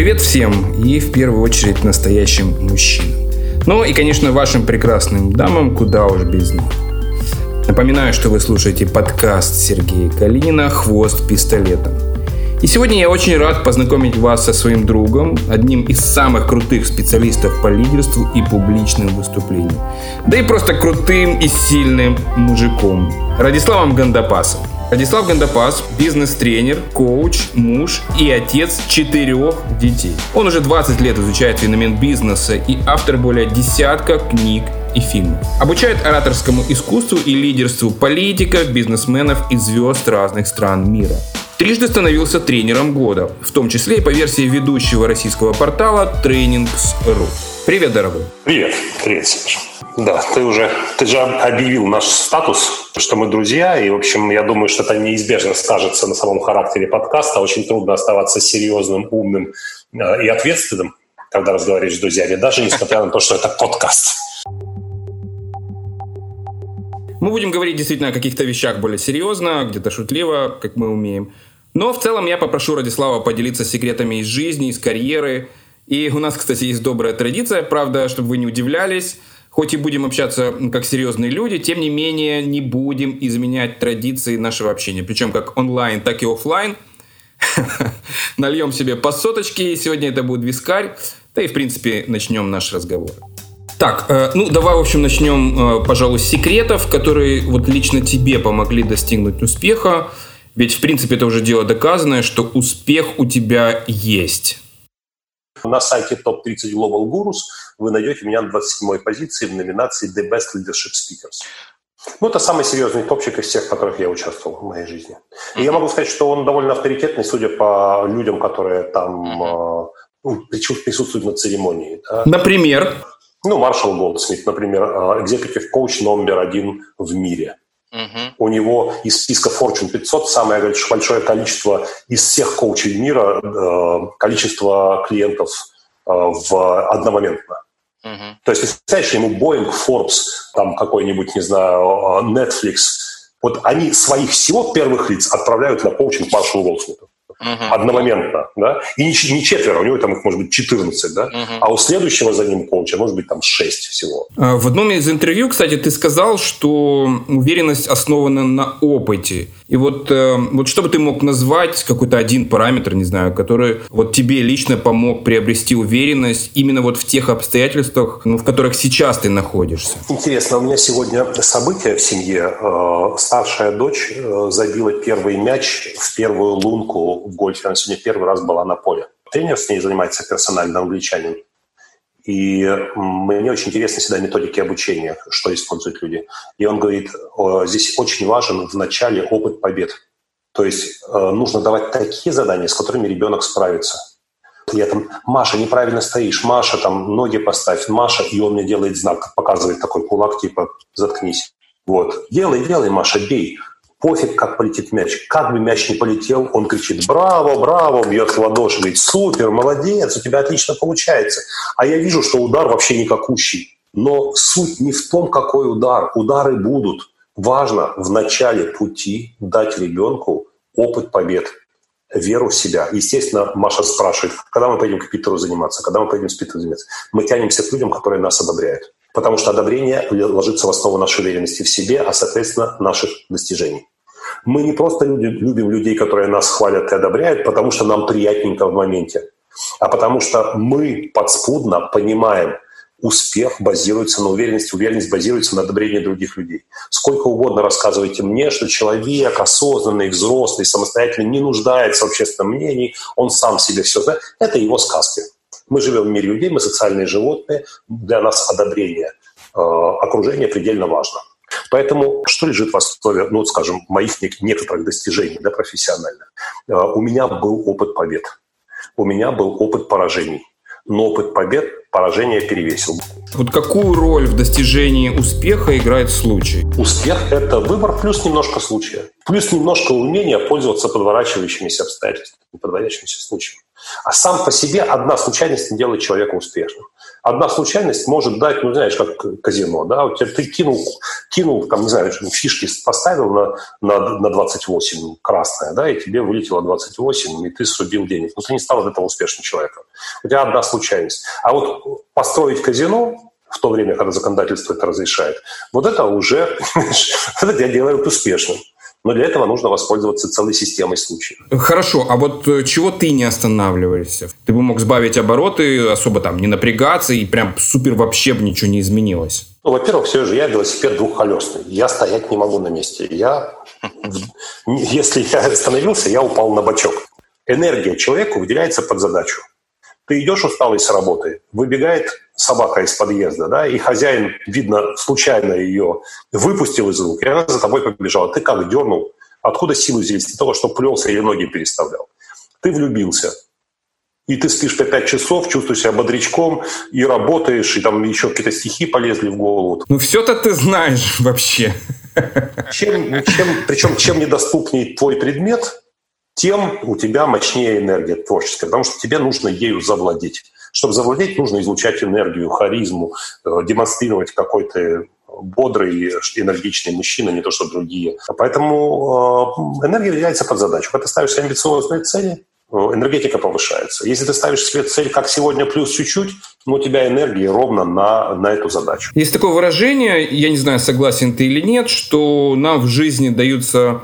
Привет всем и в первую очередь настоящим мужчинам. Ну и, конечно, вашим прекрасным дамам, куда уж без них. Напоминаю, что вы слушаете подкаст Сергея Калинина «Хвост пистолетом». И сегодня я очень рад познакомить вас со своим другом, одним из самых крутых специалистов по лидерству и публичным выступлениям. Да и просто крутым и сильным мужиком. Радиславом Гандапасом. Радислав Гандапас – бизнес-тренер, коуч, муж и отец четырех детей. Он уже 20 лет изучает феномен бизнеса и автор более десятка книг и фильмов. Обучает ораторскому искусству и лидерству политиков, бизнесменов и звезд разных стран мира. Трижды становился тренером года, в том числе и по версии ведущего российского портала Trainings.ru. Привет, дорогой. Привет. Привет, Сережа. Да, ты уже, ты же объявил наш статус, что мы друзья, и, в общем, я думаю, что это неизбежно скажется на самом характере подкаста. Очень трудно оставаться серьезным, умным э, и ответственным, когда разговариваешь с друзьями, даже несмотря на то, что это подкаст. Мы будем говорить действительно о каких-то вещах более серьезно, где-то шутливо, как мы умеем. Но в целом я попрошу Радислава поделиться секретами из жизни, из карьеры. И у нас, кстати, есть добрая традиция, правда, чтобы вы не удивлялись. Хоть и будем общаться как серьезные люди, тем не менее не будем изменять традиции нашего общения. Причем как онлайн, так и офлайн. Нальем себе по соточке, сегодня это будет вискарь. Да и, в принципе, начнем наш разговор. Так, э, ну давай, в общем, начнем, э, пожалуй, с секретов, которые вот лично тебе помогли достигнуть успеха. Ведь, в принципе, это уже дело доказанное, что успех у тебя есть. На сайте Top 30 Global Gurus вы найдете меня на 27-й позиции в номинации The Best Leadership Speakers. Ну, это самый серьезный топчик из всех, в которых я участвовал в моей жизни. И я могу сказать, что он довольно авторитетный, судя по людям, которые там э, ну, присутствуют на церемонии. Да. Например? Ну, Маршал Голдсмит, например, экзекутив коуч номер один в мире. Uh-huh. У него из списка Fortune 500 самое большое количество из всех коучей мира, э, количество клиентов э, в одномоментно. Uh-huh. То есть, представляешь, ему Boeing, Forbes, там какой-нибудь, не знаю, э, Netflix, вот они своих всего первых лиц отправляют на коучинг Маршалу Голдсмиту uh-huh. одномоментно, да, и не, не четверо, у него там их может быть 14, да, uh-huh. а у следующего за ним коуча может быть там 6 всего. А, в одном из интервью, кстати, ты сказал, что уверенность основана на опыте. И вот, э, вот что бы ты мог назвать, какой-то один параметр, не знаю, который вот тебе лично помог приобрести уверенность именно вот в тех обстоятельствах, ну, в которых сейчас ты находишься? Интересно, у меня сегодня событие в семье. Э, старшая дочь э, забила первый мяч в первую лунку в гольфе. Она сегодня первый раз была на поле. Тренер с ней занимается персонально, англичанин. И мне очень интересны всегда методики обучения, что используют люди. И он говорит, здесь очень важен в начале опыт побед. То есть э, нужно давать такие задания, с которыми ребенок справится. Я там, Маша, неправильно стоишь, Маша, там, ноги поставь, Маша, и он мне делает знак, показывает такой кулак, типа, заткнись. Вот. Делай, делай, Маша, бей пофиг, как полетит мяч. Как бы мяч не полетел, он кричит «Браво, браво!», бьет в ладоши, говорит «Супер, молодец, у тебя отлично получается». А я вижу, что удар вообще никакущий. Но суть не в том, какой удар. Удары будут. Важно в начале пути дать ребенку опыт побед, веру в себя. Естественно, Маша спрашивает, когда мы пойдем к Питеру заниматься, когда мы пойдем с Питером заниматься. Мы тянемся к людям, которые нас одобряют. Потому что одобрение ложится в основу нашей уверенности в себе, а, соответственно, наших достижений. Мы не просто любим людей, которые нас хвалят и одобряют, потому что нам приятненько в моменте, а потому что мы подспудно понимаем, успех базируется на уверенности, уверенность базируется на одобрении других людей. Сколько угодно рассказывайте мне, что человек осознанный, взрослый, самостоятельно не нуждается в общественном мнении, он сам себе все знает. Это его сказки. Мы живем в мире людей, мы социальные животные, для нас одобрение э, окружения предельно важно. Поэтому что лежит в основе, ну, скажем, моих некоторых достижений да, профессиональных? Э, у меня был опыт побед, у меня был опыт поражений, но опыт побед поражение перевесил. Вот какую роль в достижении успеха играет случай? Успех – это выбор плюс немножко случая. Плюс немножко умения пользоваться подворачивающимися обстоятельствами, подворачивающимися случаями. А сам по себе одна случайность не делает человека успешным. Одна случайность может дать, ну, знаешь, как казино, да, у тебя ты кинул, кинул там, не знаю, фишки поставил на, на, на 28 красное, да, и тебе вылетело 28, и ты срубил денег. Но ты не стал от этого успешным человеком. У тебя одна случайность. А вот построить казино, в то время, когда законодательство это разрешает, вот это уже, это тебя делает успешным. Но для этого нужно воспользоваться целой системой случаев. Хорошо, а вот э, чего ты не останавливаешься? Ты бы мог сбавить обороты, особо там не напрягаться, и прям супер вообще бы ничего не изменилось. Ну, во-первых, все же я велосипед двухколесный. Я стоять не могу на месте. Я, если я остановился, я упал на бочок. Энергия человеку выделяется под задачу. Ты идешь усталый с работы, выбегает собака из подъезда, да, и хозяин, видно, случайно ее выпустил из рук, и она за тобой побежала. Ты как дернул? Откуда силы взялись? Для того, что плелся или ноги переставлял. Ты влюбился. И ты спишь по пять часов, чувствуешь себя бодрячком, и работаешь, и там еще какие-то стихи полезли в голову. Ну, все-то ты знаешь вообще. Чем, чем, причем, чем недоступней твой предмет, тем у тебя мощнее энергия творческая, потому что тебе нужно ею завладеть. Чтобы завладеть, нужно излучать энергию, харизму, э, демонстрировать какой-то бодрый, энергичный мужчина, не то что другие. Поэтому э, энергия является под задачу. Когда ты ставишь амбициозные цели, э, энергетика повышается. Если ты ставишь себе цель, как сегодня, плюс чуть-чуть, ну, у тебя энергии ровно на, на эту задачу. Есть такое выражение, я не знаю, согласен ты или нет, что нам в жизни даются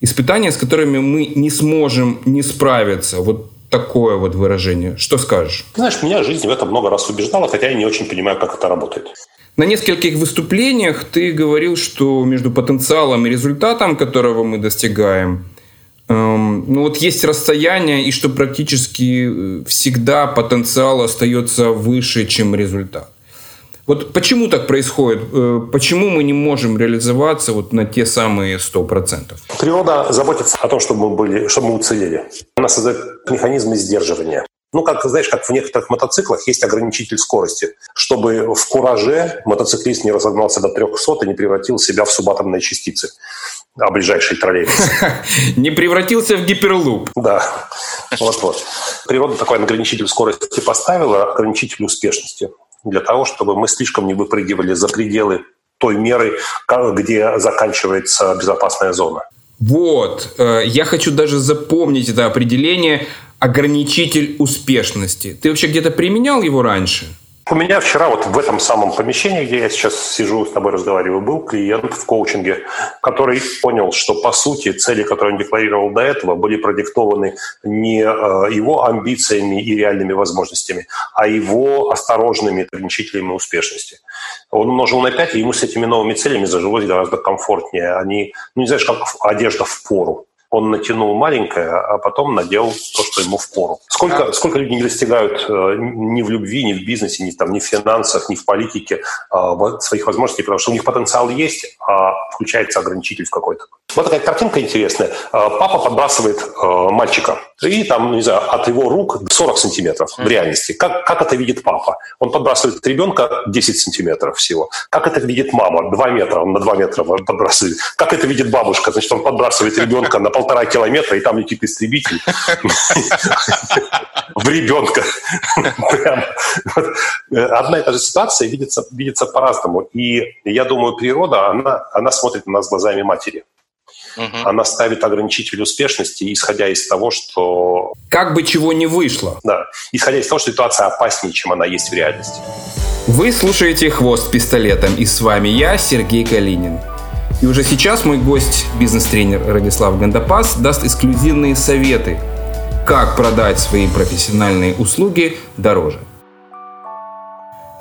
испытания, с которыми мы не сможем не справиться. Вот такое вот выражение. Что скажешь? Знаешь, меня жизнь в этом много раз убеждала, хотя я не очень понимаю, как это работает. На нескольких выступлениях ты говорил, что между потенциалом и результатом, которого мы достигаем, эм, ну вот есть расстояние, и что практически э, всегда потенциал остается выше, чем результат. Вот почему так происходит? Э, почему мы не можем реализоваться вот на те самые 100%? Природа заботится о том, чтобы мы, были, чтобы мы уцелели. Она создает механизмы сдерживания. Ну, как, знаешь, как в некоторых мотоциклах есть ограничитель скорости, чтобы в кураже мотоциклист не разогнался до 300 и не превратил себя в субатомные частицы а ближайший троллейбус. Не превратился в гиперлуп. Да, вот-вот. Природа такой ограничитель скорости поставила, ограничитель успешности для того, чтобы мы слишком не выпрыгивали за пределы той меры, где заканчивается безопасная зона. Вот, э, я хочу даже запомнить это определение ограничитель успешности. Ты вообще где-то применял его раньше? У меня вчера вот в этом самом помещении, где я сейчас сижу, с тобой разговариваю, был клиент в коучинге, который понял, что по сути цели, которые он декларировал до этого, были продиктованы не э, его амбициями и реальными возможностями, а его осторожными ограничителями успешности. Он умножил на 5, и ему с этими новыми целями зажилось гораздо комфортнее. Они, ну не знаешь, как одежда в пору он натянул маленькое, а потом надел то, что ему в пору. Сколько, сколько людей не достигают э, ни в любви, ни в бизнесе, ни, там, ни в финансах, ни в политике э, своих возможностей, потому что у них потенциал есть, а включается ограничитель какой-то. Вот такая картинка интересная. Э, папа подбрасывает мальчика, и там, не знаю, от его рук 40 сантиметров в реальности. Как, как это видит папа? Он подбрасывает ребенка 10 сантиметров всего. Как это видит мама? 2 метра, он на 2 метра подбрасывает. Как это видит бабушка? Значит, он подбрасывает ребенка на полтора километра, и там летит истребитель в ребенка. Одна и та же ситуация видится, видится по-разному. И я думаю, природа, она, она смотрит на нас глазами матери. Угу. Она ставит ограничитель успешности, исходя из того, что... Как бы чего не вышло. Да, исходя из того, что ситуация опаснее, чем она есть в реальности. Вы слушаете «Хвост пистолетом» и с вами я, Сергей Калинин. И уже сейчас мой гость, бизнес-тренер Радислав Гандапас, даст эксклюзивные советы, как продать свои профессиональные услуги дороже.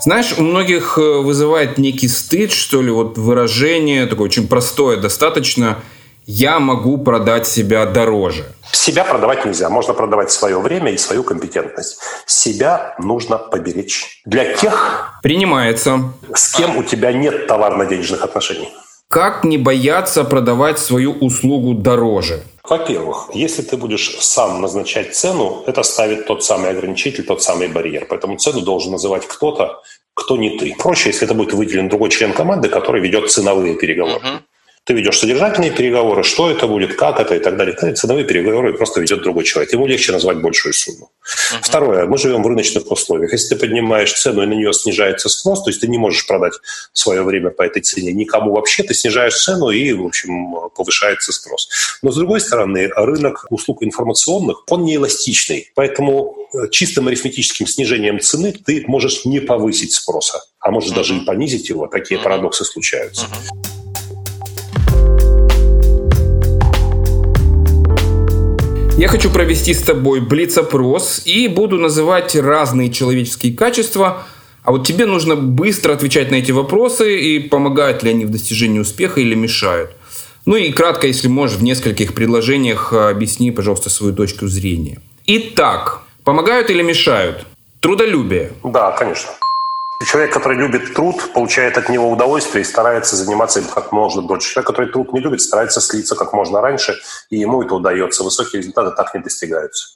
Знаешь, у многих э, вызывает некий стыд, что ли, вот выражение такое очень простое достаточно – я могу продать себя дороже. Себя продавать нельзя. Можно продавать свое время и свою компетентность. Себя нужно поберечь. Для тех... Принимается. С кем у тебя нет товарно-денежных отношений. Как не бояться продавать свою услугу дороже? Во-первых, если ты будешь сам назначать цену, это ставит тот самый ограничитель, тот самый барьер. Поэтому цену должен называть кто-то, кто не ты. Проще, если это будет выделен другой член команды, который ведет ценовые переговоры. Uh-huh. Ты ведешь содержательные переговоры, что это будет, как это и так далее. Ценовые переговоры просто ведет другой человек. Ему легче назвать большую сумму. Uh-huh. Второе. Мы живем в рыночных условиях. Если ты поднимаешь цену и на нее снижается спрос, то есть ты не можешь продать свое время по этой цене никому вообще, ты снижаешь цену и, в общем, повышается спрос. Но, с другой стороны, рынок услуг информационных, он не эластичный. Поэтому э, чистым арифметическим снижением цены ты можешь не повысить спроса, а можешь uh-huh. даже и понизить его. Такие uh-huh. парадоксы случаются. Uh-huh. Я хочу провести с тобой блиц-опрос и буду называть разные человеческие качества, а вот тебе нужно быстро отвечать на эти вопросы и помогают ли они в достижении успеха или мешают. Ну и кратко, если можешь, в нескольких предложениях объясни, пожалуйста, свою точку зрения. Итак, помогают или мешают? Трудолюбие. Да, конечно. Человек, который любит труд, получает от него удовольствие и старается заниматься им как можно дольше. Человек, который труд не любит, старается слиться как можно раньше, и ему это удается. Высокие результаты так не достигаются.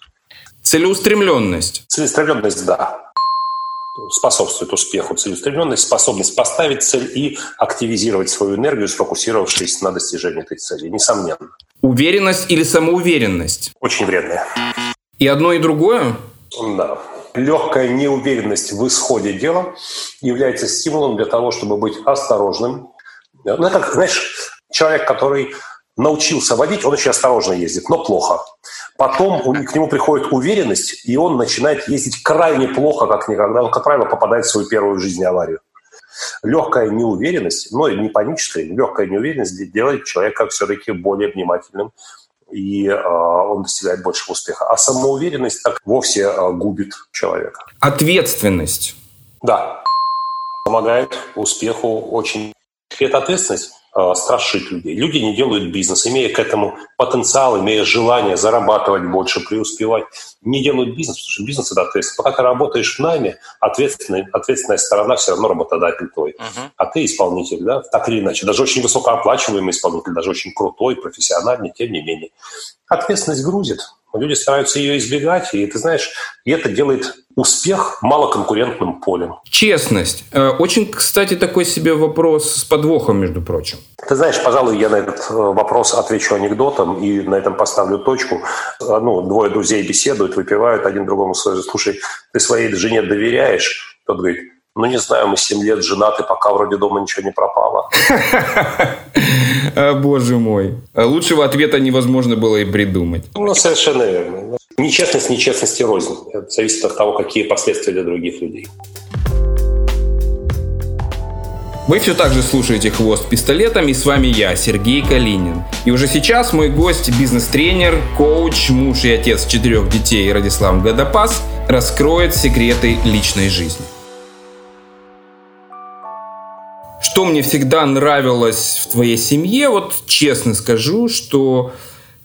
Целеустремленность. Целеустремленность, да способствует успеху целеустремленность, способность поставить цель и активизировать свою энергию, сфокусировавшись на достижении этой цели, несомненно. Уверенность или самоуверенность? Очень вредная. И одно, и другое? Да легкая неуверенность в исходе дела является стимулом для того, чтобы быть осторожным. Ну, это, знаешь, человек, который научился водить, он очень осторожно ездит, но плохо. Потом к нему приходит уверенность, и он начинает ездить крайне плохо, как никогда. Он, как правило, попадает в свою первую в жизни аварию. Легкая неуверенность, но не паническая, легкая неуверенность делает человека все-таки более внимательным и э, он достигает большего успеха. А самоуверенность так вовсе э, губит человека. Ответственность. Да. Помогает успеху очень. Это ответственность Э, страшить людей. Люди не делают бизнес, имея к этому потенциал, имея желание зарабатывать больше, преуспевать, не делают бизнес, потому что бизнес – это ответственность. Пока ты работаешь в найме, ответственная, ответственная сторона все равно работодатель твой, uh-huh. а ты исполнитель, да, так или иначе. Даже очень высокооплачиваемый исполнитель, даже очень крутой, профессиональный, тем не менее. Ответственность грузит. Люди стараются ее избегать, и ты знаешь, и это делает успех малоконкурентным полем. Честность. Э, очень, кстати, такой себе вопрос с подвохом, между прочим. Ты знаешь, пожалуй, я на этот э, вопрос отвечу анекдотом и на этом поставлю точку. Э, ну, двое друзей беседуют, выпивают, один другому слушай, ты своей жене доверяешь? Тот говорит, ну, не знаю, мы 7 лет женаты, пока вроде дома ничего не пропало. Боже мой. Лучшего ответа невозможно было и придумать. Ну, совершенно верно. Нечестность нечестности рознь. Это зависит от того, какие последствия для других людей. Вы все так же слушаете «Хвост пистолетом» и с вами я, Сергей Калинин. И уже сейчас мой гость, бизнес-тренер, коуч, муж и отец четырех детей Радислав Гадопас раскроет секреты личной жизни. Что мне всегда нравилось в твоей семье, вот честно скажу, что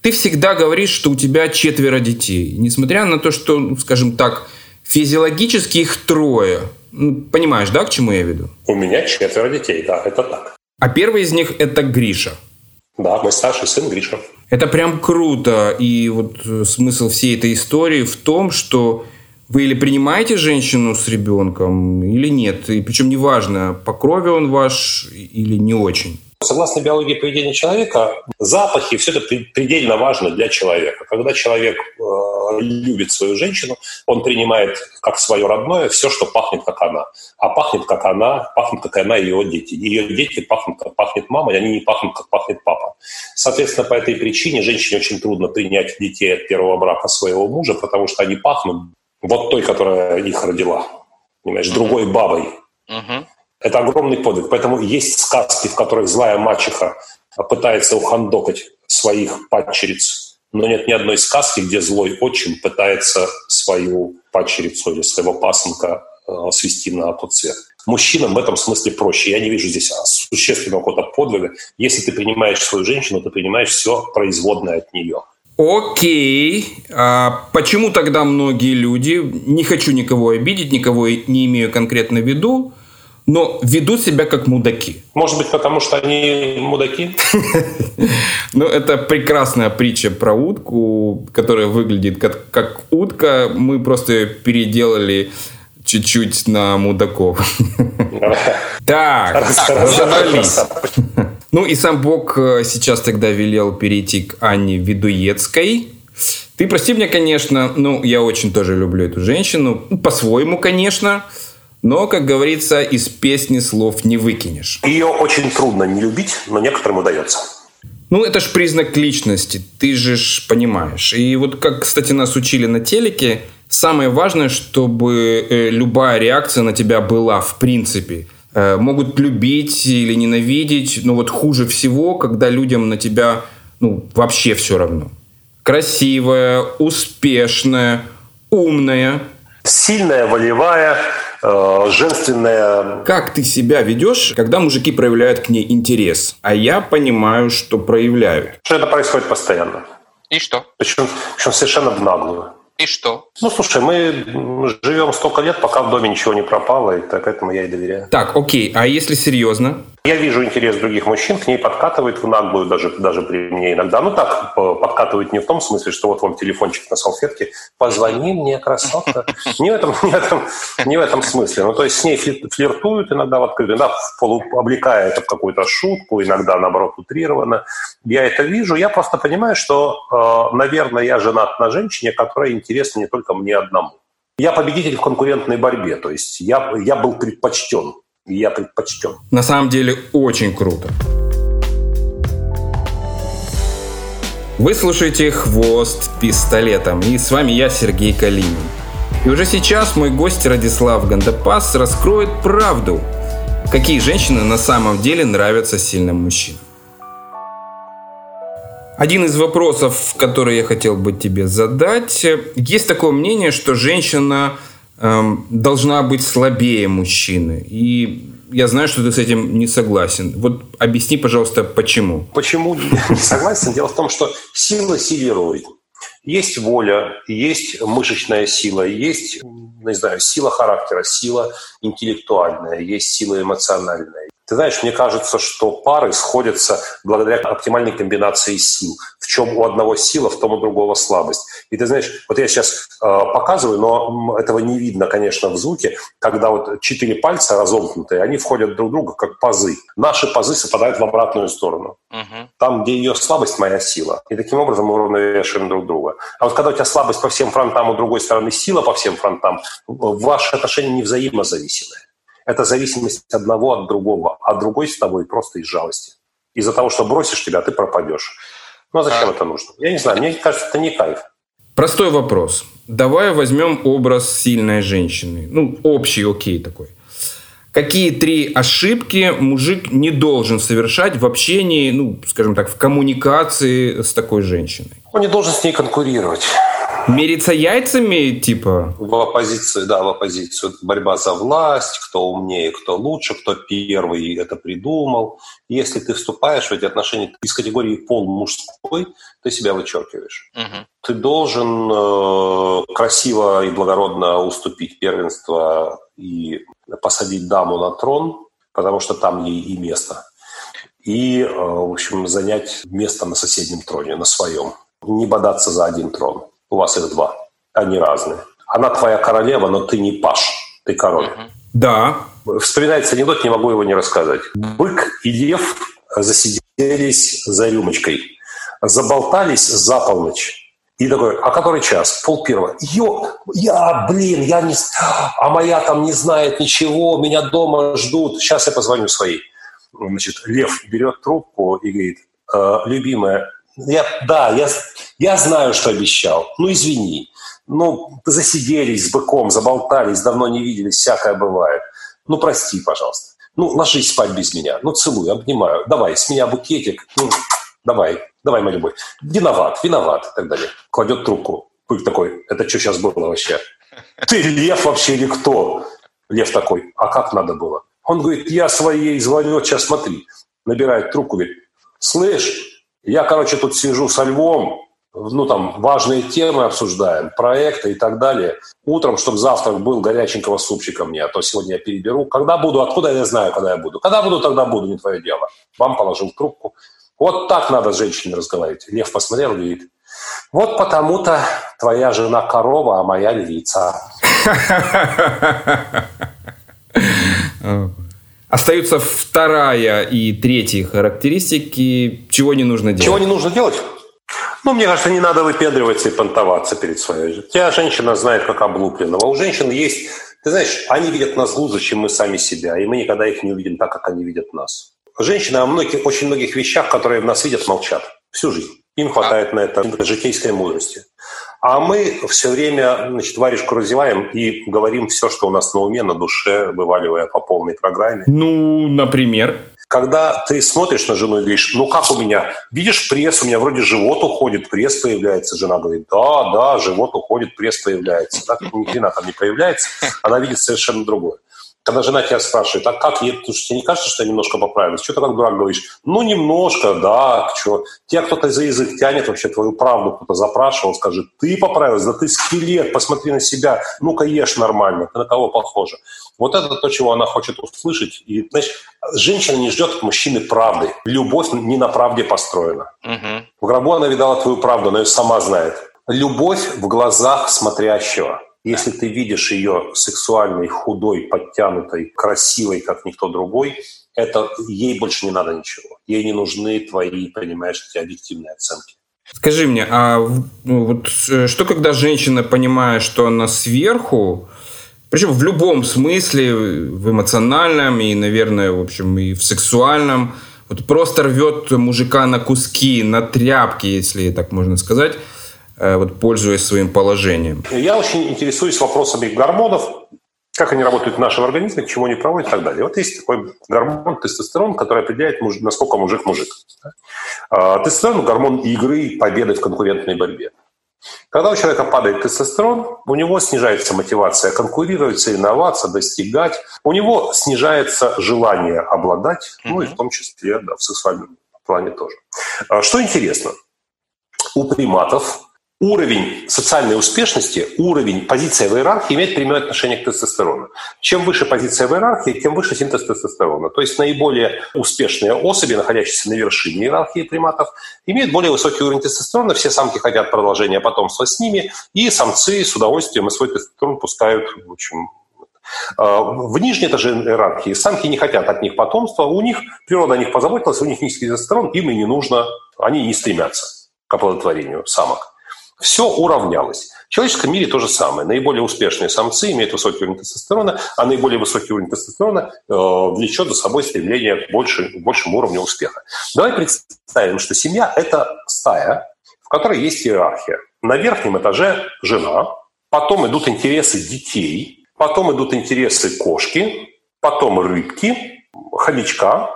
ты всегда говоришь, что у тебя четверо детей. Несмотря на то, что, ну, скажем так, физиологически их трое. Ну, понимаешь, да, к чему я веду? У меня четверо детей, да, это так. А первый из них это Гриша. Да, мой старший сын Гриша. Это прям круто. И вот э, смысл всей этой истории в том, что вы или принимаете женщину с ребенком, или нет. И причем неважно, по крови он ваш или не очень. Согласно биологии поведения человека, запахи все это предельно важно для человека. Когда человек э, любит свою женщину, он принимает как свое родное все, что пахнет как она. А пахнет как она, пахнет как она ее дети. Ее дети пахнут как пахнет мама, и они не пахнут как пахнет папа. Соответственно, по этой причине женщине очень трудно принять детей от первого брака своего мужа, потому что они пахнут вот той, которая их родила. Понимаешь, другой бабой. Uh-huh. Это огромный подвиг. Поэтому есть сказки, в которых злая мачеха пытается ухандокать своих падчериц. Но нет ни одной сказки, где злой отчим пытается свою падчерицу или своего пасынка э, свести на тот свет. Мужчинам в этом смысле проще. Я не вижу здесь существенного какого-то подвига. Если ты принимаешь свою женщину, ты принимаешь все производное от нее – Окей. А почему тогда многие люди, не хочу никого обидеть, никого не имею конкретно в виду, но ведут себя как мудаки. Может быть, потому что они мудаки? Ну, это прекрасная притча про утку, которая выглядит как, как утка. Мы просто переделали чуть-чуть на мудаков. Так, разобрались. Ну и сам Бог э, сейчас тогда велел перейти к Анне Ведуецкой. Ты прости меня, конечно, ну, я очень тоже люблю эту женщину. Ну, по-своему, конечно. Но, как говорится, из песни слов не выкинешь. Ее очень трудно не любить, но некоторым удается. Ну, это ж признак личности, ты же ж понимаешь. И вот как, кстати, нас учили на телеке, самое важное, чтобы э, любая реакция на тебя была в принципе. Э, могут любить или ненавидеть, но вот хуже всего, когда людям на тебя ну, вообще все равно. Красивая, успешная, умная. Сильная, волевая, э, женственная. Как ты себя ведешь, когда мужики проявляют к ней интерес? А я понимаю, что проявляют. Что это происходит постоянно. И что? Причем, причем совершенно в наглую. И что? Ну, слушай, мы живем столько лет, пока в доме ничего не пропало, и так этому я и доверяю. Так, окей, а если серьезно? Я вижу интерес других мужчин, к ней подкатывает в наглую даже, даже при мне иногда. Ну так, подкатывает не в том смысле, что вот вам телефончик на салфетке, позвони мне, красотка. Не в этом, не в этом, не в этом смысле. Ну, то есть с ней флиртуют иногда в открытую, иногда облекая это в какую-то шутку, иногда, наоборот, утрированно. Я это вижу. Я просто понимаю, что, э, наверное, я женат на женщине, которая интересна не только мне одному. Я победитель в конкурентной борьбе, то есть я, я был предпочтен я предпочтен. На самом деле очень круто. Вы слушаете «Хвост пистолетом» и с вами я, Сергей Калинин. И уже сейчас мой гость Радислав Гандапас раскроет правду, какие женщины на самом деле нравятся сильным мужчинам. Один из вопросов, который я хотел бы тебе задать. Есть такое мнение, что женщина должна быть слабее мужчины. И я знаю, что ты с этим не согласен. Вот объясни, пожалуйста, почему. Почему не согласен? Дело в том, что сила силирует. Есть воля, есть мышечная сила, есть, не знаю, сила характера, сила интеллектуальная, есть сила эмоциональная. Ты знаешь, мне кажется, что пары сходятся благодаря оптимальной комбинации сил. В чем у одного сила, в том у другого слабость. И ты знаешь, вот я сейчас э, показываю, но этого не видно, конечно, в звуке, когда вот четыре пальца разомкнутые, они входят друг в друга как пазы. Наши пазы совпадают в обратную сторону. Угу. Там, где ее слабость, моя сила. И таким образом мы уравновешиваем друг друга. А вот когда у тебя слабость по всем фронтам, у другой стороны сила по всем фронтам, ваши отношения не взаимозависимые. Это зависимость одного от другого, а другой с тобой просто из жалости. Из-за того, что бросишь тебя, ты пропадешь. Ну а зачем а... это нужно? Я не знаю, мне кажется, это не кайф. Простой вопрос. Давай возьмем образ сильной женщины. Ну, общий, окей такой. Какие три ошибки мужик не должен совершать в общении, ну, скажем так, в коммуникации с такой женщиной? Он не должен с ней конкурировать. Мериться яйцами, типа? В оппозицию, да, в оппозицию. Борьба за власть, кто умнее, кто лучше, кто первый это придумал. Если ты вступаешь в эти отношения из категории пол мужской, ты себя вычеркиваешь. Угу. Ты должен э, красиво и благородно уступить первенство и посадить даму на трон, потому что там ей и место. И, э, в общем, занять место на соседнем троне, на своем. Не бодаться за один трон. У вас их два. Они разные. Она твоя королева, но ты не паш. Ты король. Да. Вспоминается анекдот, не могу его не рассказать. Бык и лев засиделись за рюмочкой. Заболтались за полночь. И такой, а который час? Пол первого. Ё, я, блин, я не... А моя там не знает ничего, меня дома ждут. Сейчас я позвоню своей. Значит, Лев берет трубку и говорит, э, любимая, я, да, я, я знаю, что обещал. Ну, извини. Ну, засиделись с быком, заболтались, давно не виделись, всякое бывает. Ну, прости, пожалуйста. Ну, ложись спать без меня. Ну, целую, обнимаю. Давай, с меня букетик. Ну, давай, давай, моя любовь. Виноват, виноват и так далее. Кладет трубку. Бык такой, это что сейчас было вообще? Ты лев вообще или кто? Лев такой, а как надо было? Он говорит, я своей звоню, сейчас смотри. Набирает трубку, говорит, слышь, я, короче, тут сижу со львом, ну, там, важные темы обсуждаем, проекты и так далее. Утром, чтобы завтрак был горяченького супчика мне, а то сегодня я переберу. Когда буду, откуда я знаю, когда я буду. Когда буду, тогда буду, не твое дело. Вам положил трубку. Вот так надо с женщиной разговаривать. Лев посмотрел и говорит, вот потому-то твоя жена корова, а моя львица. Остаются вторая и третья характеристики. Чего не нужно делать? Чего не нужно делать? Ну, мне кажется, не надо выпендриваться и понтоваться перед своей. Тебя женщина знает как облупленного. У женщин есть... Ты знаешь, они видят нас лучше, чем мы сами себя, и мы никогда их не увидим так, как они видят нас. Женщины о многих, очень многих вещах, которые в нас видят, молчат всю жизнь. Им хватает на это житейской мудрости. А мы все время значит, варежку разеваем и говорим все, что у нас на уме, на душе, вываливая по полной программе. Ну, например? Когда ты смотришь на жену и говоришь, ну как у меня, видишь пресс, у меня вроде живот уходит, пресс появляется. Жена говорит, да, да, живот уходит, пресс появляется. Так ни хрена там не появляется, она видит совершенно другое когда жена тебя спрашивает, а как ей, слушай, тебе не кажется, что я немножко поправилась? Что ты как дурак говоришь? Ну, немножко, да, что? Тебя кто-то за язык тянет, вообще твою правду кто-то запрашивал, скажет, ты поправилась, да ты скелет, посмотри на себя, ну-ка ешь нормально, ты на кого похожа? Вот это то, чего она хочет услышать. И, значит, женщина не ждет от мужчины правды. Любовь не на правде построена. Угу. В гробу она видала твою правду, она ее сама знает. Любовь в глазах смотрящего – если ты видишь ее сексуальной, худой, подтянутой, красивой, как никто другой, это ей больше не надо ничего. Ей не нужны твои, понимаешь, эти объективные оценки. Скажи мне, а ну, вот э, что когда женщина понимает, что она сверху, причем в любом смысле, в эмоциональном и, наверное, в общем, и в сексуальном, вот просто рвет мужика на куски, на тряпки, если так можно сказать, вот, пользуясь своим положением? Я очень интересуюсь вопросами гормонов, как они работают в нашем организме, к чему они проводят и так далее. Вот есть такой гормон тестостерон, который определяет, насколько мужик мужик. А, тестостерон – гормон игры, победы в конкурентной борьбе. Когда у человека падает тестостерон, у него снижается мотивация конкурировать, соревноваться, достигать. У него снижается желание обладать, ну и в том числе да, в сексуальном плане тоже. А, что интересно, у приматов уровень социальной успешности, уровень, позиция в иерархии имеет прямое отношение к тестостерону. Чем выше позиция в иерархии, тем выше синтез тестостерона. То есть наиболее успешные особи, находящиеся на вершине иерархии приматов, имеют более высокий уровень тестостерона. Все самки хотят продолжения потомства с ними, и самцы с удовольствием свой тестостерон пускают в общем, а, в нижней этаже иерархии самки не хотят от них потомства, у них природа о них позаботилась, у них низкий тестостерон, им и не нужно, они не стремятся к оплодотворению самок все уравнялось. В человеческом мире то же самое. Наиболее успешные самцы имеют высокий уровень тестостерона, а наиболее высокий уровень тестостерона э, влечет за собой стремление к, больше, к большему уровню успеха. Давай представим, что семья – это стая, в которой есть иерархия. На верхнем этаже жена, потом идут интересы детей, потом идут интересы кошки, потом рыбки, хомячка,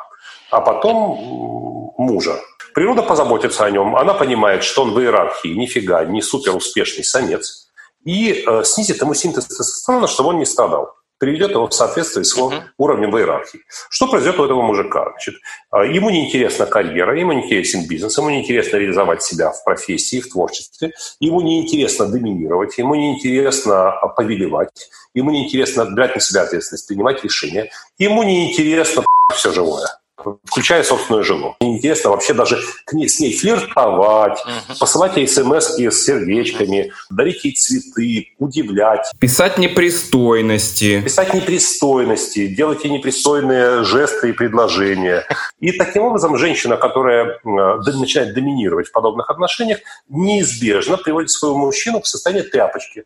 а потом мужа. Природа позаботится о нем, она понимает, что он в иерархии нифига не супер успешный самец, и э, снизит ему синтез тестостерона, чтобы он не страдал приведет его в соответствие с его uh-huh. уровнем в иерархии. Что произойдет у этого мужика? Значит, э, ему не интересна карьера, ему не интересен бизнес, ему не интересно реализовать себя в профессии, в творчестве, ему не интересно доминировать, ему не интересно повелевать, ему не интересно брать на себя ответственность, принимать решения, ему не интересно все живое включая собственную жену. Мне интересно вообще даже к ней, с ней флиртовать, угу. посылать ей смс с сердечками, дарить ей цветы, удивлять. Писать непристойности. Писать непристойности, делать ей непристойные жесты и предложения. И таким образом женщина, которая начинает доминировать в подобных отношениях, неизбежно приводит своего мужчину в состояние тряпочки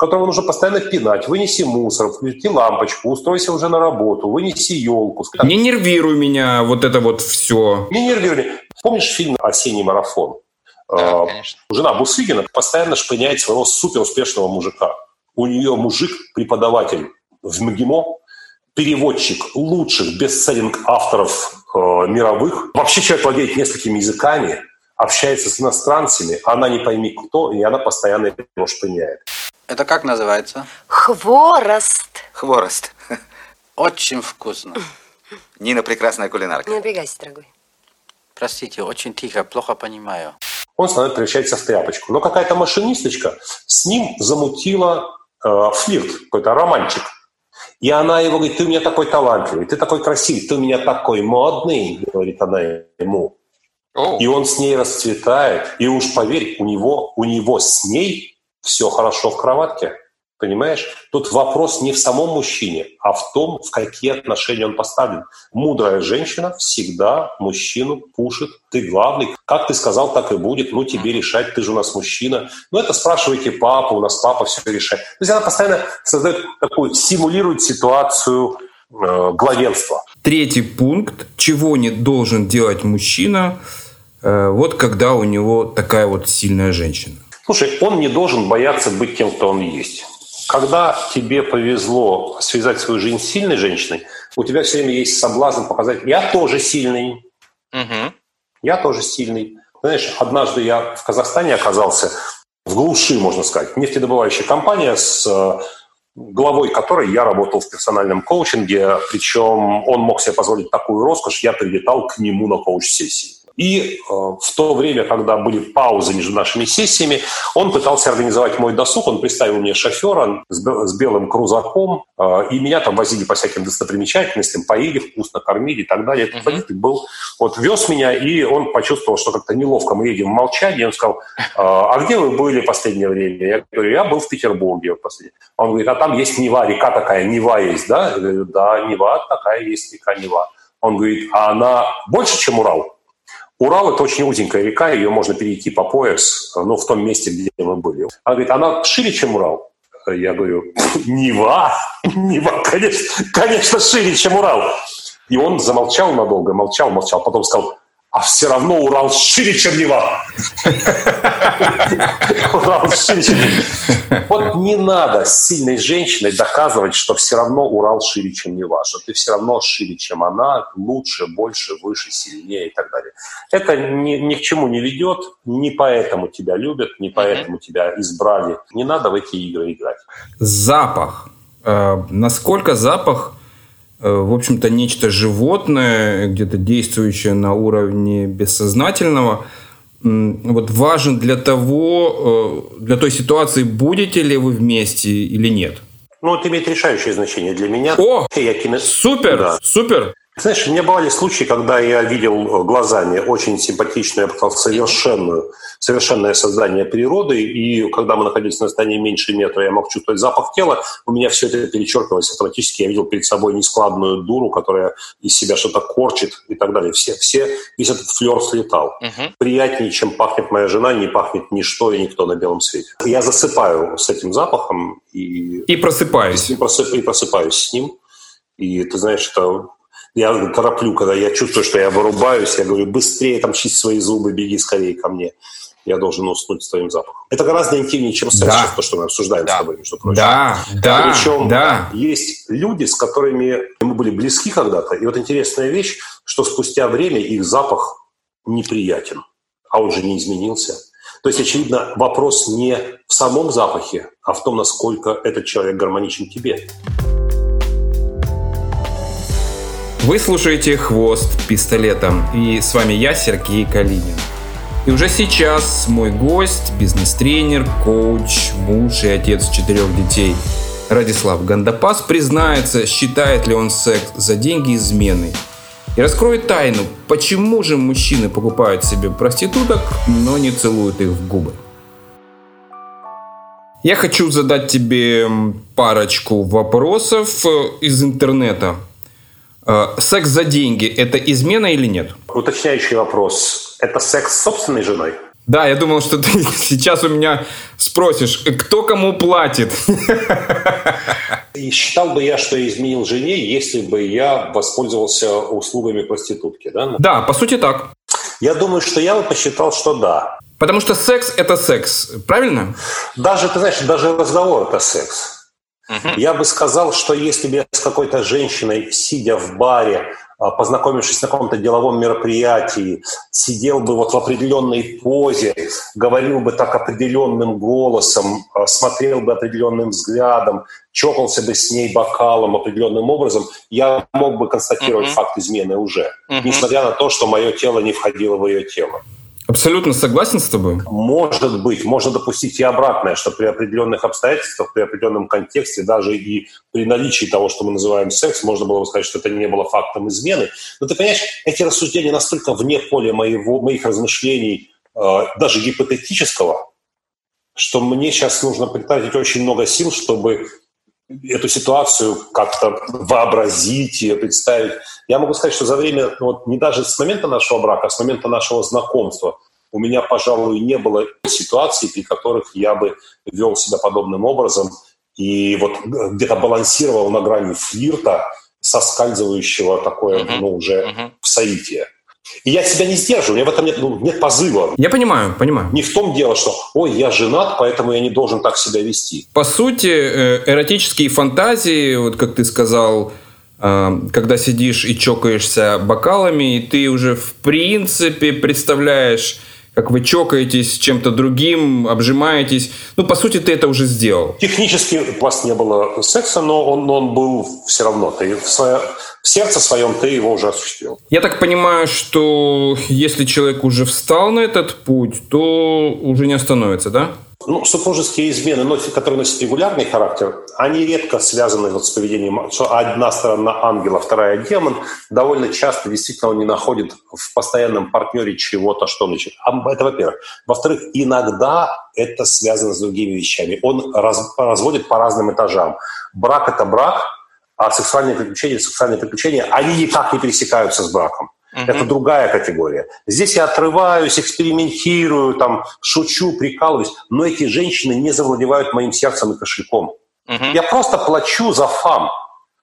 которого нужно постоянно пинать. Вынеси мусор, включи лампочку, устройся уже на работу, вынеси елку. Не нервируй меня, вот это вот все. Не нервируй. Помнишь фильм «Осенний марафон»? Да, конечно. Жена Бусыгина постоянно шпыняет своего суперуспешного мужика. У нее мужик, преподаватель в МГИМО, переводчик лучших бестселлинг авторов э, мировых. Вообще человек владеет несколькими языками, общается с иностранцами, она не пойми кто, и она постоянно его шпыняет. Это как называется? Хворост. Хворост. Очень вкусно. Нина прекрасная кулинарка. Не напрягайся, дорогой. Простите, очень тихо, плохо понимаю. Он становится превращается в тряпочку. Но какая-то машинисточка с ним замутила э, флирт, какой-то романчик. И она его говорит, ты у меня такой талантливый, ты такой красивый, ты у меня такой модный, говорит она ему. Oh. И он с ней расцветает. И уж поверь, у него, у него с ней все хорошо в кроватке. Понимаешь? Тут вопрос не в самом мужчине, а в том, в какие отношения он поставлен. Мудрая женщина всегда мужчину пушит. Ты главный. Как ты сказал, так и будет. Ну, тебе решать, ты же у нас мужчина. Ну, это спрашивайте папу, у нас папа все решает. То есть она постоянно создает такую, симулирует ситуацию э, главенства. Третий пункт. Чего не должен делать мужчина, э, вот когда у него такая вот сильная женщина? Слушай, он не должен бояться быть тем, кто он есть. Когда тебе повезло связать свою жизнь с сильной женщиной, у тебя все время есть соблазн показать, я тоже сильный. Угу. Я тоже сильный. Знаешь, однажды я в Казахстане оказался, в глуши, можно сказать, нефтедобывающая компания с э, главой которой я работал в персональном коучинге, причем он мог себе позволить такую роскошь, я прилетал к нему на коуч-сессии. И э, в то время, когда были паузы между нашими сессиями, он пытался организовать мой досуг. Он представил мне шофера с, белым крузаком, э, и меня там возили по всяким достопримечательностям, поили вкусно, кормили и так далее. Этот водитель был, вот вез меня, и он почувствовал, что как-то неловко мы едем в молчании. Он сказал, э, а где вы были в последнее время? Я говорю, я был в Петербурге. В последнее. Он говорит, а там есть Нева, река такая, Нева есть, да? Я говорю, да, Нева такая есть, река Нева. Он говорит, а она больше, чем Урал? Урал – это очень узенькая река, ее можно перейти по пояс, ну, в том месте, где мы были. Она говорит, она шире, чем Урал? Я говорю, Нева? Нева, конечно, конечно, шире, чем Урал. И он замолчал надолго, молчал, молчал, потом сказал, а все равно Урал шире, чем Нева. Урал шире, чем Вот не надо с сильной женщиной доказывать, что все равно Урал шире, чем Нева, что ты все равно шире, чем она, лучше, больше, выше, сильнее и так далее. Это ни, ни к чему не ведет, не поэтому тебя любят, не поэтому тебя избрали. Не надо в эти игры играть. Запах. Э, насколько запах в общем-то, нечто животное, где-то действующее на уровне бессознательного, вот важен для того, э, для той ситуации, будете ли вы вместе или нет. Ну, это имеет решающее значение для меня. О, я кино... супер, да. супер. Знаешь, у меня бывали случаи, когда я видел э, глазами очень симпатичную, я бы сказал, совершенную, совершенное создание природы, и когда мы находились на расстоянии меньше метра, я мог чувствовать запах тела, у меня все это перечеркивалось автоматически, я видел перед собой нескладную дуру, которая из себя что-то корчит и так далее. Все, все, весь этот флер слетал. Угу. Приятнее, чем пахнет моя жена, не пахнет ничто и никто на белом свете. Я засыпаю с этим запахом и... И просыпаюсь. И, просып, и просыпаюсь с ним. И ты знаешь, это я тороплю, когда я чувствую, что я вырубаюсь, я говорю, быстрее там чисть свои зубы, беги скорее ко мне. Я должен уснуть с твоим запахом. Это гораздо интимнее, чем секс, да. то, что мы обсуждаем да. с тобой, между прочим. Да, да, Причем да. есть люди, с которыми мы были близки когда-то, и вот интересная вещь, что спустя время их запах неприятен, а он же не изменился. То есть, очевидно, вопрос не в самом запахе, а в том, насколько этот человек гармоничен тебе. Вы слушаете «Хвост пистолетом» и с вами я, Сергей Калинин. И уже сейчас мой гость, бизнес-тренер, коуч, муж и отец четырех детей Радислав Гандапас признается, считает ли он секс за деньги изменой. И раскроет тайну, почему же мужчины покупают себе проституток, но не целуют их в губы. Я хочу задать тебе парочку вопросов э, из интернета. Э, секс за деньги – это измена или нет? Уточняющий вопрос. Это секс с собственной женой? Да, я думал, что ты сейчас у меня спросишь, кто кому платит. И считал бы я, что я изменил жене, если бы я воспользовался услугами проститутки, да? Да, по сути так. Я думаю, что я бы посчитал, что да. Потому что секс – это секс, правильно? Даже, ты знаешь, даже разговор – это секс. Я бы сказал, что если бы я с какой-то женщиной, сидя в баре, а, познакомившись на каком-то деловом мероприятии, сидел бы вот в определенной позе, говорил бы так определенным голосом, а, смотрел бы определенным взглядом, чокался бы с ней бокалом определенным образом, я мог бы констатировать uh-huh. факт измены уже, uh-huh. несмотря на то, что мое тело не входило в ее тело. Абсолютно согласен с тобой. Может быть, можно допустить и обратное, что при определенных обстоятельствах, при определенном контексте, даже и при наличии того, что мы называем секс, можно было бы сказать, что это не было фактом измены. Но ты понимаешь, эти рассуждения настолько вне поля моего, моих размышлений, э, даже гипотетического, что мне сейчас нужно потратить очень много сил, чтобы эту ситуацию как-то вообразить и представить. Я могу сказать, что за время, ну вот не даже с момента нашего брака, а с момента нашего знакомства, у меня, пожалуй, не было ситуаций, при которых я бы вел себя подобным образом и вот где-то балансировал на грани флирта, соскальзывающего такое, uh-huh. ну, уже uh-huh. в соитие. И я себя не сдерживаю, у меня в этом нет, ну, нет позыва. Я понимаю, понимаю. Не в том дело, что «Ой, я женат, поэтому я не должен так себя вести». По сути, э, эротические фантазии, вот как ты сказал, э, когда сидишь и чокаешься бокалами, и ты уже в принципе представляешь как вы чокаетесь с чем-то другим, обжимаетесь. Ну, по сути, ты это уже сделал. Технически у вас не было секса, но он, он был все равно. Ты в, свое, в сердце своем ты его уже осуществил. Я так понимаю, что если человек уже встал на этот путь, то уже не остановится, да? Ну, супружеские измены, которые носят регулярный характер, они редко связаны вот с поведением, что одна сторона ангела, вторая демон. Довольно часто действительно он не находит в постоянном партнере чего-то, что он ищет. Это во-первых. Во-вторых, иногда это связано с другими вещами. Он раз, разводит по разным этажам. Брак – это брак, а сексуальные приключения – сексуальные приключения, они никак не пересекаются с браком. Угу. Это другая категория. Здесь я отрываюсь, экспериментирую, там, шучу, прикалываюсь, но эти женщины не завладевают моим сердцем и кошельком. Угу. Я просто плачу за фам.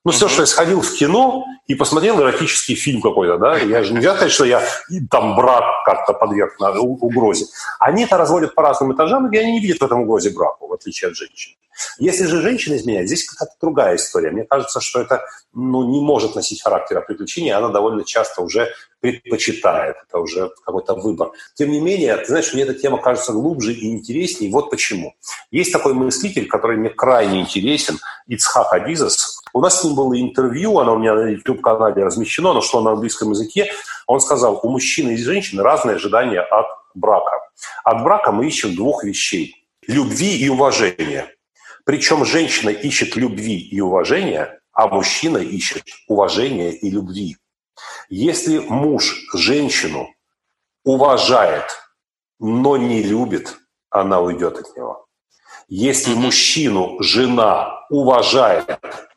Ну, все, что я сходил в кино и посмотрел эротический фильм какой-то, да, я же нельзя сказать, что я там брак как-то подверг на угрозе. Они это разводят по разным этажам, и они не видят в этом угрозе браку, в отличие от женщин. Если же женщина изменяет, здесь какая-то другая история. Мне кажется, что это ну, не может носить характера приключения, она довольно часто уже предпочитает, это уже какой-то выбор. Тем не менее, ты знаешь, мне эта тема кажется глубже и интереснее, вот почему. Есть такой мыслитель, который мне крайне интересен, Ицхак Абизас, у нас с ним было интервью, оно у меня на YouTube-канале размещено, оно шло на английском языке. Он сказал, у мужчины и женщины разные ожидания от брака. От брака мы ищем двух вещей – любви и уважения. Причем женщина ищет любви и уважения, а мужчина ищет уважения и любви. Если муж женщину уважает, но не любит, она уйдет от него. Если мужчину жена уважает,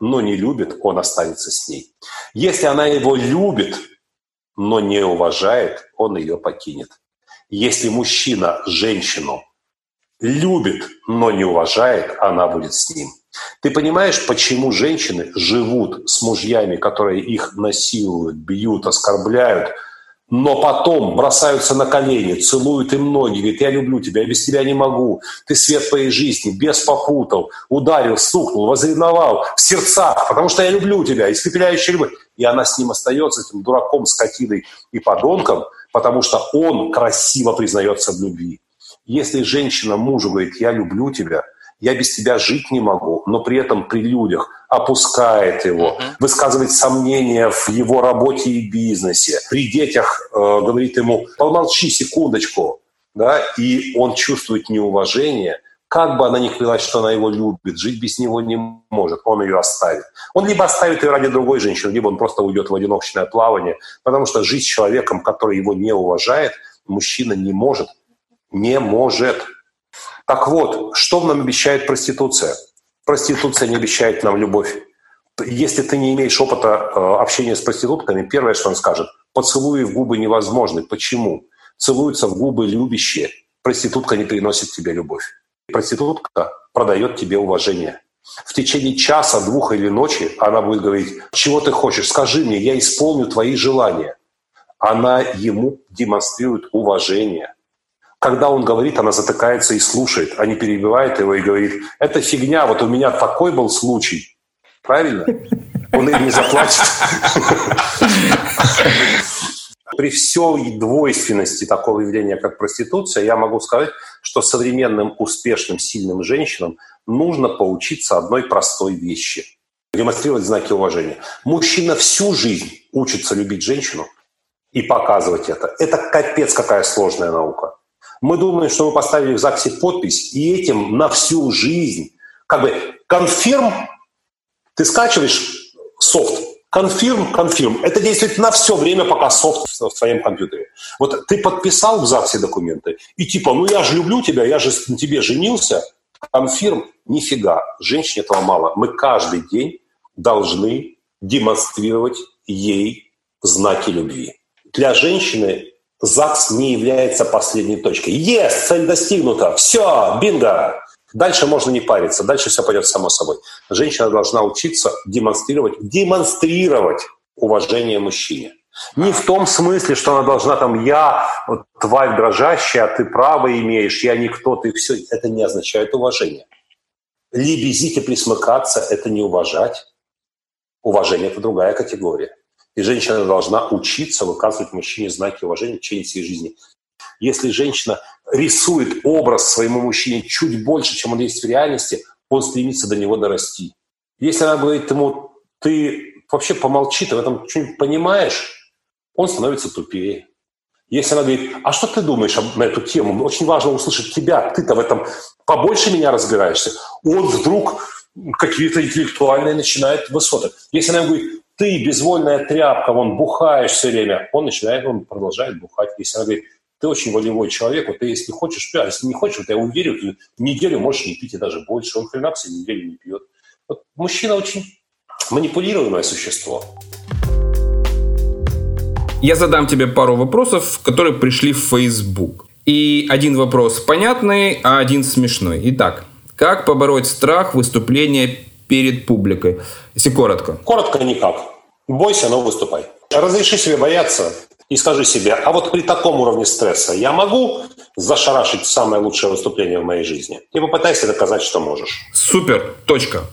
но не любит, он останется с ней. Если она его любит, но не уважает, он ее покинет. Если мужчина женщину любит, но не уважает, она будет с ним. Ты понимаешь, почему женщины живут с мужьями, которые их насилуют, бьют, оскорбляют – но потом бросаются на колени, целуют им ноги, говорят, я люблю тебя, я без тебя не могу, ты свет моей жизни, без попутал, ударил, стукнул, возревновал в сердцах, потому что я люблю тебя, испепеляющая любовь. И она с ним остается, этим дураком, скотиной и подонком, потому что он красиво признается в любви. Если женщина мужу говорит, я люблю тебя – я без тебя жить не могу, но при этом при людях опускает его, uh-huh. высказывает сомнения в его работе и бизнесе. При детях э, говорит ему, помолчи секундочку, да, и он чувствует неуважение, как бы она ни клялась, что она его любит, жить без него не может, он ее оставит. Он либо оставит ее ради другой женщины, либо он просто уйдет в одиночное плавание, потому что жить с человеком, который его не уважает, мужчина не может. Не может. Так вот, что нам обещает проституция? Проституция не обещает нам любовь. Если ты не имеешь опыта э, общения с проститутками, первое, что он скажет, поцелуи в губы невозможны. Почему? Целуются в губы любящие. Проститутка не приносит тебе любовь. Проститутка продает тебе уважение. В течение часа, двух или ночи она будет говорить, чего ты хочешь, скажи мне, я исполню твои желания. Она ему демонстрирует уважение – когда он говорит, она затыкается и слушает, а не перебивает его и говорит, это фигня, вот у меня такой был случай. Правильно? Он им не заплатит. При всей двойственности такого явления, как проституция, я могу сказать, что современным, успешным, сильным женщинам нужно поучиться одной простой вещи – демонстрировать знаки уважения. Мужчина всю жизнь учится любить женщину и показывать это. Это капец какая сложная наука. Мы думаем, что мы поставили в ЗАГСе подпись, и этим на всю жизнь, как бы конфирм, ты скачиваешь софт, Конфирм, конфирм. Это действует на все время, пока софт в твоем компьютере. Вот ты подписал в ЗАГСе документы, и типа, ну я же люблю тебя, я же на тебе женился. Конфирм, нифига, женщине этого мало. Мы каждый день должны демонстрировать ей знаки любви. Для женщины ЗАГС не является последней точкой. Есть, цель достигнута, все, бинго. Дальше можно не париться, дальше все пойдет само собой. Женщина должна учиться демонстрировать, демонстрировать уважение мужчине. Не в том смысле, что она должна там, я вот, тварь дрожащая, а ты право имеешь, я никто, ты все. Это не означает уважение. Лебезить и присмыкаться – это не уважать. Уважение – это другая категория. И женщина должна учиться выказывать мужчине знаки уважения в течение всей жизни. Если женщина рисует образ своему мужчине чуть больше, чем он есть в реальности, он стремится до него дорасти. Если она говорит ему, ты вообще помолчи, ты в этом что-нибудь понимаешь, он становится тупее. Если она говорит, а что ты думаешь на эту тему? Очень важно услышать тебя, ты-то в этом побольше меня разбираешься. Он вдруг какие-то интеллектуальные начинает высоты. Если она говорит, ты безвольная тряпка, вон бухаешь все время, он начинает, он продолжает бухать. Если она говорит, ты очень волевой человек, вот ты если хочешь, пей, а если не хочешь, вот я уверен, ты неделю можешь не пить и даже больше. Он хрена все неделю не пьет. Вот мужчина очень манипулируемое существо. Я задам тебе пару вопросов, которые пришли в Facebook. И один вопрос понятный, а один смешной. Итак, как побороть страх выступления перед публикой? Если коротко. Коротко никак. Бойся, но выступай. Разреши себе бояться, и скажи себе, а вот при таком уровне стресса я могу зашарашить самое лучшее выступление в моей жизни? И попытайся доказать, что можешь. Супер, точка.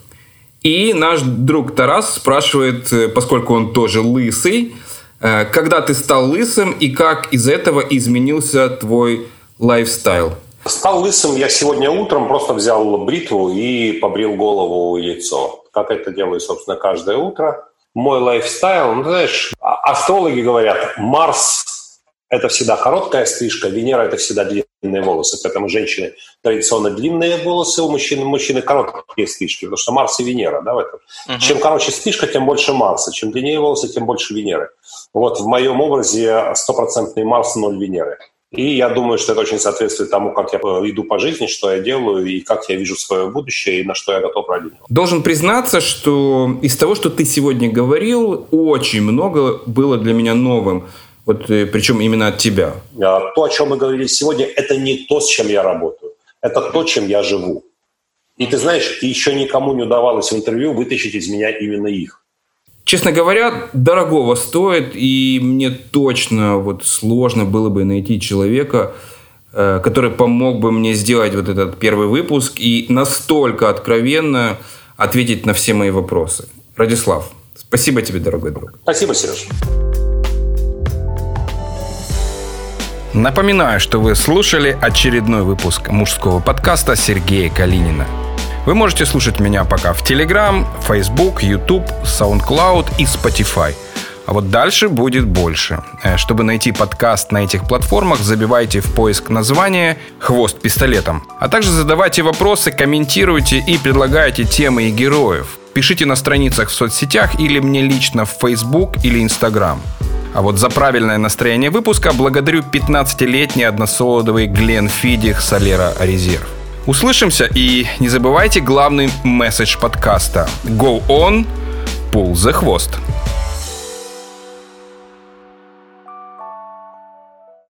И наш друг Тарас спрашивает, э, поскольку он тоже лысый, э, когда ты стал лысым и как из этого изменился твой lifestyle? Стал лысым я сегодня утром, просто взял бритву и побрил голову и лицо. Как это делаю, собственно, каждое утро мой lifestyle, ну, знаешь, а, астрологи говорят, Марс – это всегда короткая стрижка, Венера – это всегда длинные волосы. Поэтому женщины традиционно длинные волосы, у мужчин, мужчины короткие стрижки, потому что Марс и Венера, да, в этом. Uh-huh. Чем короче стрижка, тем больше Марса, чем длиннее волосы, тем больше Венеры. Вот в моем образе стопроцентный Марс, ноль Венеры. И я думаю, что это очень соответствует тому, как я иду по жизни, что я делаю, и как я вижу свое будущее, и на что я готов ради него. Должен признаться, что из того, что ты сегодня говорил, очень много было для меня новым. Вот, э, причем именно от тебя. А, то, о чем мы говорили сегодня, это не то, с чем я работаю. Это то, чем я живу. И ты знаешь, еще никому не удавалось в интервью вытащить из меня именно их честно говоря, дорогого стоит, и мне точно вот сложно было бы найти человека, э, который помог бы мне сделать вот этот первый выпуск и настолько откровенно ответить на все мои вопросы. Радислав, спасибо тебе, дорогой друг. Спасибо, Сереж. Напоминаю, что вы слушали очередной выпуск мужского подкаста Сергея Калинина – вы можете слушать меня пока в Telegram, Facebook, YouTube, SoundCloud и Spotify. А вот дальше будет больше. Э, чтобы найти подкаст на этих платформах, забивайте в поиск название «Хвост пистолетом». А также задавайте вопросы, комментируйте и предлагайте темы и героев. Пишите на страницах в соцсетях или мне лично в Facebook или Instagram. А вот за правильное настроение выпуска благодарю 15-летний односолодовый Глен Фидих Солера Резерв. Услышимся и не забывайте главный месседж подкаста. Go on, pull the хвост.